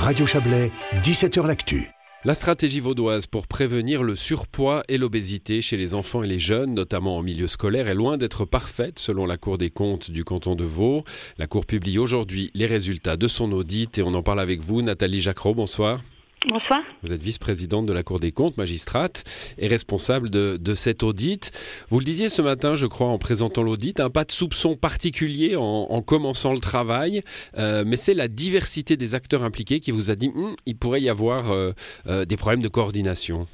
Radio Chablais, 17h L'Actu. La stratégie vaudoise pour prévenir le surpoids et l'obésité chez les enfants et les jeunes, notamment en milieu scolaire, est loin d'être parfaite selon la Cour des comptes du canton de Vaud. La Cour publie aujourd'hui les résultats de son audit et on en parle avec vous. Nathalie Jacquereau, bonsoir. Bonsoir. Vous êtes vice-présidente de la Cour des comptes, magistrate, et responsable de, de, cet audit. Vous le disiez ce matin, je crois, en présentant l'audit, un pas de soupçon particulier en, en commençant le travail, euh, mais c'est la diversité des acteurs impliqués qui vous a dit hm, il pourrait y avoir euh, euh, des problèmes de coordination.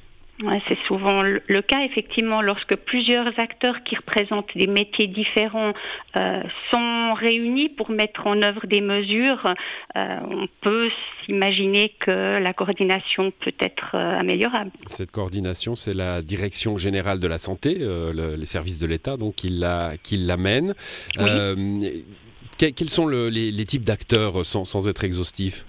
Ouais, c'est souvent le cas, effectivement, lorsque plusieurs acteurs qui représentent des métiers différents euh, sont réunis pour mettre en œuvre des mesures. Euh, on peut s'imaginer que la coordination peut être euh, améliorable. Cette coordination, c'est la Direction générale de la santé, le, les services de l'État, donc qui l'amène. Oui. quels sont le, les, les, types d'acteurs sans, sans être exhaustifs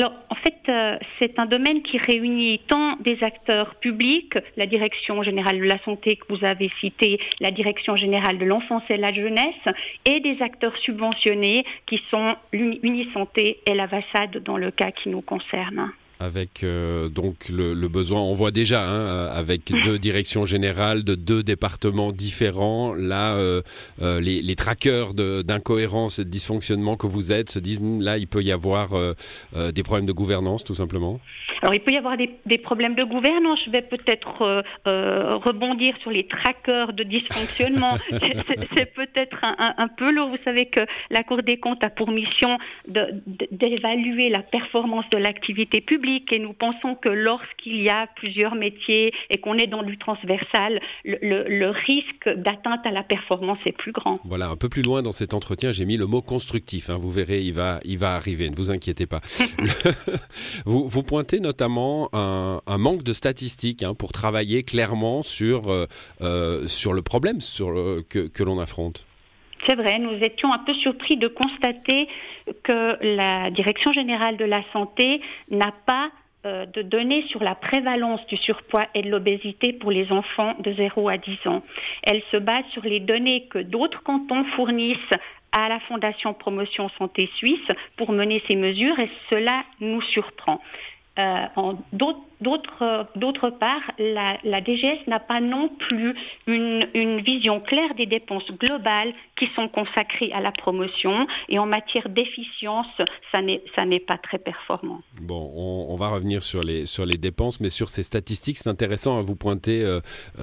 alors, en fait, euh, c'est un domaine qui réunit tant des acteurs publics, la Direction générale de la santé que vous avez cité, la Direction générale de l'enfance et de la jeunesse, et des acteurs subventionnés qui sont l'Unisanté et la Vassade dans le cas qui nous concerne avec euh, donc le, le, besoin, on voit déjà, hein, avec deux directions générales de deux départements différents, là, euh, euh, les, les traqueurs d'incohérence et de dysfonctionnement que vous êtes se disent, là, il peut y avoir euh, euh, des problèmes de gouvernance, tout simplement Alors, il peut y avoir des, des problèmes de gouvernance. Je vais peut-être euh, rebondir sur les traqueurs de dysfonctionnement. C'est peut-être un, un, un, peu lourd. Vous savez que la Cour des comptes a pour mission d'évaluer la performance de l'activité publique et nous pensons que lorsqu'il y a plusieurs métiers et qu'on est dans du transversal, le, le, le risque d'atteinte à la performance est plus grand. Voilà, un peu plus loin dans cet entretien, j'ai mis le mot constructif. Hein, vous verrez, il va, il va arriver, ne vous inquiétez pas. vous, vous pointez notamment un, un manque de statistiques hein, pour travailler clairement sur, euh, euh, sur le problème sur le, que, que l'on affronte. C'est vrai, nous étions un peu surpris de constater que la Direction générale de la santé n'a pas euh, de données sur la prévalence du surpoids et de l'obésité pour les enfants de 0 à 10 ans. Elle se base sur les données que d'autres cantons fournissent à la Fondation Promotion Santé Suisse pour mener ces mesures et cela nous surprend. Euh, D'autre part, la, la DGS n'a pas non plus une, une, vision claire des dépenses globales qui sont consacrées à la promotion et en matière d'efficience, ça n'est pas très performant. Bon, on, va revenir sur les, sur les dépenses, mais sur ces statistiques, c'est intéressant à vous pointer euh,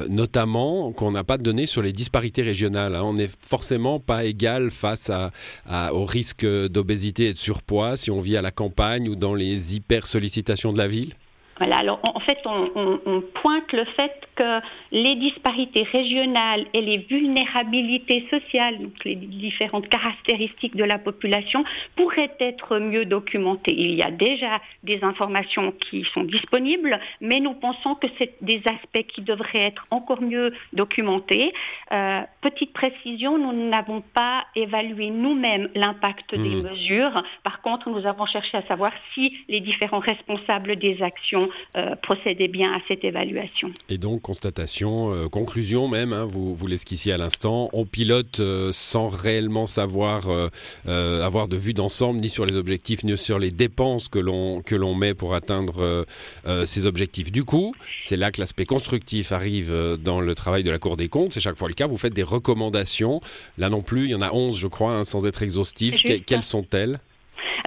notamment qu'on n'a pas de données sur les disparités régionales. Hein. On n'est forcément pas égal face à, au risque d'obésité et de surpoids si on vit à la campagne ou dans les hyper sollicitations de la ville? Voilà, alors en fait, on, on, on, pointe le fait que les disparités régionales et les vulnérabilités sociales, donc les différentes caractéristiques de la population, pourraient être mieux documentées. Il y a déjà des informations qui sont disponibles, mais nous pensons que c'est des aspects qui devraient être encore mieux documentés. Euh, petite précision, nous n'avons pas évalué nous-mêmes l'impact mmh. des mesures. Par contre, nous avons cherché à savoir si les différents responsables des actions euh, procéder bien à cette évaluation. Et donc, constatation, euh, conclusion même, hein, vous, vous l'esquissiez à l'instant, on pilote euh, sans réellement savoir euh, avoir de vue d'ensemble, ni sur les objectifs, ni sur les dépenses que l'on que l'on met pour atteindre ces objectifs. Du coup, c'est là que l'aspect constructif arrive dans le travail de la Cour des comptes. C'est chaque fois le cas. Vous faites des recommandations. Là non plus, il y en a 11, je crois, hein, sans être exhaustif. Que, quelles sont-elles?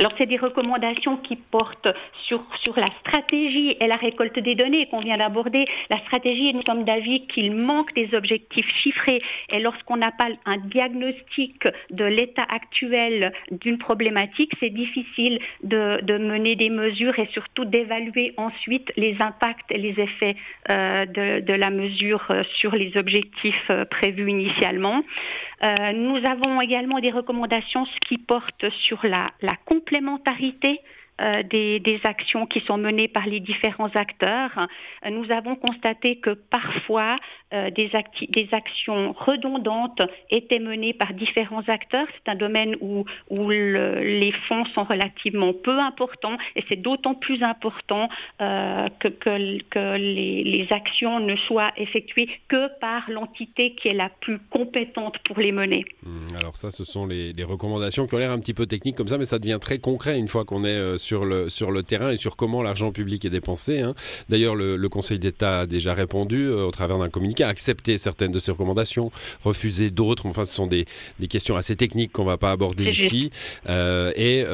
Alors, c'est des recommandations qui portent sur, sur la stratégie et la récolte des données qu'on vient d'aborder. La stratégie, nous sommes d'avis qu'il manque des objectifs chiffrés. Et lorsqu'on n'a pas un diagnostic de l'état actuel d'une problématique, c'est difficile de, de, mener des mesures et surtout d'évaluer ensuite les impacts et les effets euh, de, de, la mesure sur les objectifs euh, prévus initialement. Euh, nous avons également des recommandations qui portent sur la, la complémentarité euh, des, des, actions qui sont menées par les différents acteurs. Nous avons constaté que parfois euh, des, des, actions redondantes étaient menées par différents acteurs. C'est un domaine où, où le, les fonds sont relativement peu importants et c'est d'autant plus important euh, que, que, que les, les, actions ne soient effectuées que par l'entité qui est la plus compétente pour les mener. Mmh, Alors ça, ce sont les, recommandations qui ont l'air un petit peu techniques comme ça, mais ça devient très concret une fois qu'on est euh, sur le, sur le terrain et sur comment l'argent public est dépensé. Hein. D'ailleurs, le, Conseil d'État a déjà répondu euh, au travers d'un communiqué, a accepté certaines de ces recommandations, refusé d'autres. Enfin, ce sont des, questions assez techniques qu'on ne va pas aborder ici. Euh, et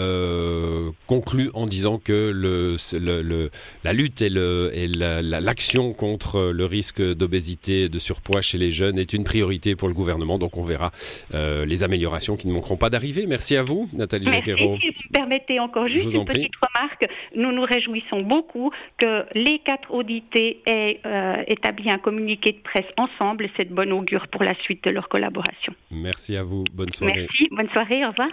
conclut en disant que le, le, la lutte et l'action contre le risque d'obésité et de surpoids chez les jeunes est une priorité pour le gouvernement. Donc on verra euh, les améliorations qui ne manqueront pas d'arriver. Merci à vous, Nathalie Merci. Si vous me permettez encore juste une petite remarque, nous nous réjouissons beaucoup que les quatre audités aient euh, établi un communiqué de presse ensemble. C'est de bon augure pour la suite de leur collaboration. Merci à vous. Bonne soirée. Merci. Bonne soirée. Au revoir.